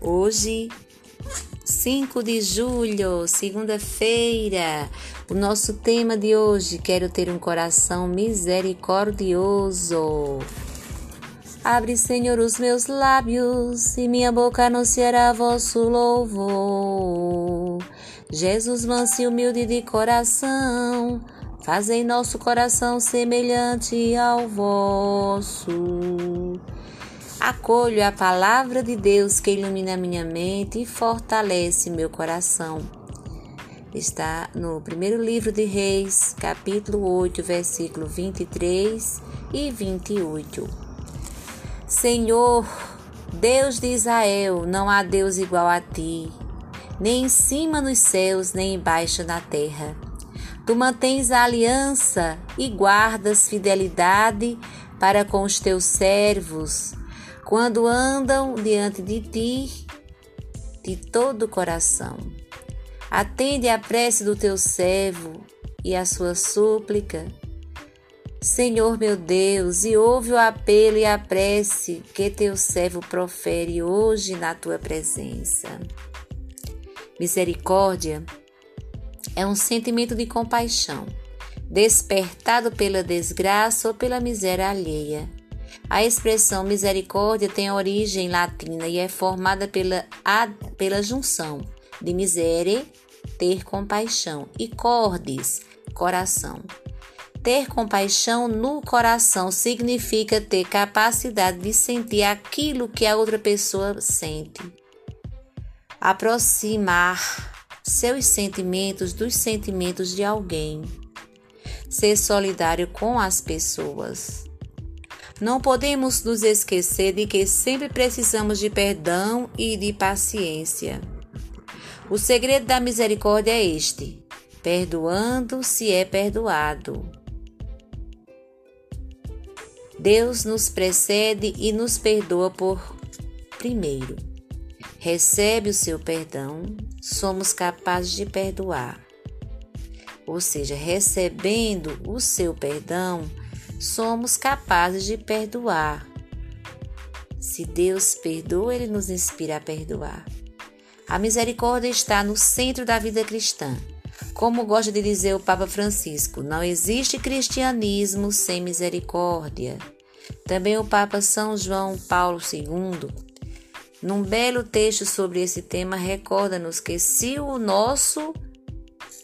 Hoje, 5 de julho, segunda-feira, o nosso tema de hoje: quero ter um coração misericordioso. Abre, Senhor, os meus lábios e minha boca anunciará vosso louvor. Jesus, manso e humilde de coração, fazei nosso coração semelhante ao vosso. Acolho a palavra de Deus que ilumina minha mente e fortalece meu coração. Está no primeiro livro de Reis, capítulo 8, versículo 23 e 28. Senhor, Deus de Israel, não há Deus igual a ti, nem em cima nos céus, nem embaixo na terra. Tu mantens a aliança e guardas fidelidade para com os teus servos quando andam diante de ti de todo o coração. Atende à prece do teu servo e à sua súplica. Senhor meu Deus, e ouve o apelo e a prece que teu servo profere hoje na tua presença. Misericórdia é um sentimento de compaixão, despertado pela desgraça ou pela miséria alheia a expressão misericórdia tem origem latina e é formada pela, pela junção de misere, ter compaixão, e cordis, coração. Ter compaixão no coração significa ter capacidade de sentir aquilo que a outra pessoa sente. Aproximar seus sentimentos dos sentimentos de alguém. Ser solidário com as pessoas. Não podemos nos esquecer de que sempre precisamos de perdão e de paciência. O segredo da misericórdia é este: perdoando se é perdoado. Deus nos precede e nos perdoa por primeiro. Recebe o seu perdão, somos capazes de perdoar. Ou seja, recebendo o seu perdão, somos capazes de perdoar. Se Deus perdoa, Ele nos inspira a perdoar. A misericórdia está no centro da vida cristã. Como gosta de dizer o Papa Francisco, não existe cristianismo sem misericórdia. Também o Papa São João Paulo II, num belo texto sobre esse tema, recorda-nos que se o nosso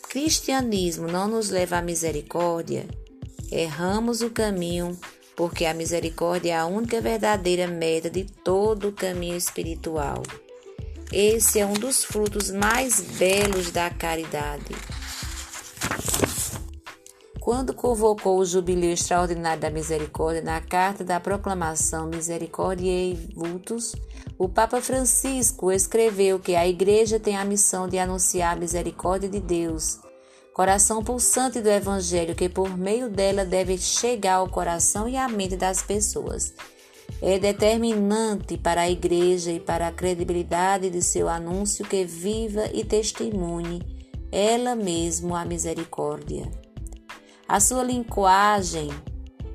cristianismo não nos leva à misericórdia, erramos o caminho, porque a misericórdia é a única verdadeira meta de todo o caminho espiritual. Esse é um dos frutos mais belos da caridade. Quando convocou o Jubileu Extraordinário da Misericórdia na Carta da Proclamação Misericordiae Vultus, o Papa Francisco escreveu que a Igreja tem a missão de anunciar a misericórdia de Deus coração pulsante do Evangelho que por meio dela deve chegar ao coração e à mente das pessoas. É determinante para a Igreja e para a credibilidade de seu anúncio que viva e testemunhe ela mesma a misericórdia. A sua linguagem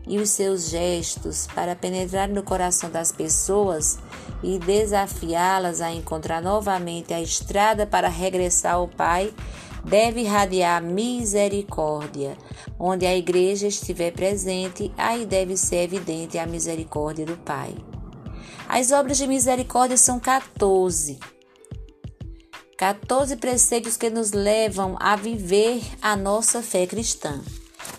e os seus gestos para penetrar no coração das pessoas e desafiá-las a encontrar novamente a estrada para regressar ao Pai deve irradiar misericórdia. Onde a igreja estiver presente, aí deve ser evidente a misericórdia do Pai. As obras de misericórdia são 14. 14 preceitos que nos levam a viver a nossa fé cristã.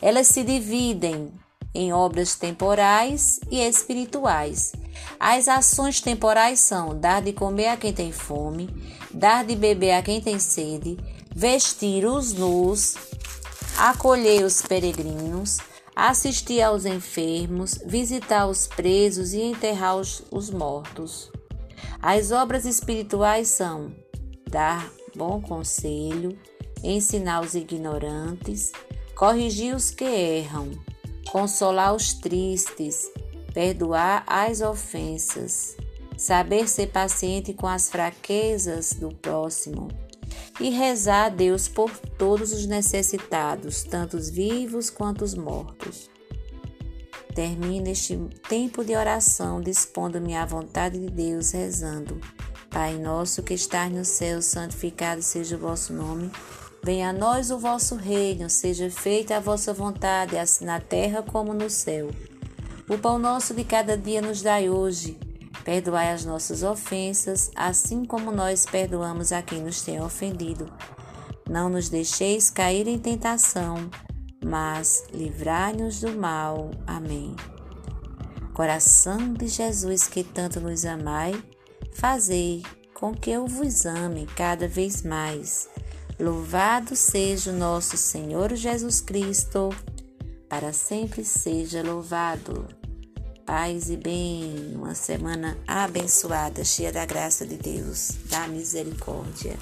Elas se dividem em obras temporais e espirituais. As ações temporais são dar de comer a quem tem fome, dar de beber a quem tem sede, vestir os nus, acolher os peregrinos, assistir aos enfermos, visitar os presos e enterrar os, os mortos. As obras espirituais são dar bom conselho, ensinar os ignorantes, corrigir os que erram, consolar os tristes, perdoar as ofensas, saber ser paciente com as fraquezas do próximo e rezar a Deus por todos os necessitados, tanto os vivos quanto os mortos. Termino este tempo de oração dispondo-me à vontade de Deus, rezando. Pai nosso que estás no céu, santificado seja o vosso nome. Venha a nós o vosso reino, seja feita a vossa vontade, assim na terra como no céu. O pão nosso de cada dia nos dai hoje. Perdoai as nossas ofensas, assim como nós perdoamos a quem nos tem ofendido. Não nos deixeis cair em tentação, mas livrai-nos do mal. Amém. Coração de Jesus que tanto nos amai, fazei com que eu vos ame cada vez mais Louvado seja o nosso Senhor Jesus Cristo, para sempre seja louvado. Paz e bem, uma semana abençoada, cheia da graça de Deus, da misericórdia.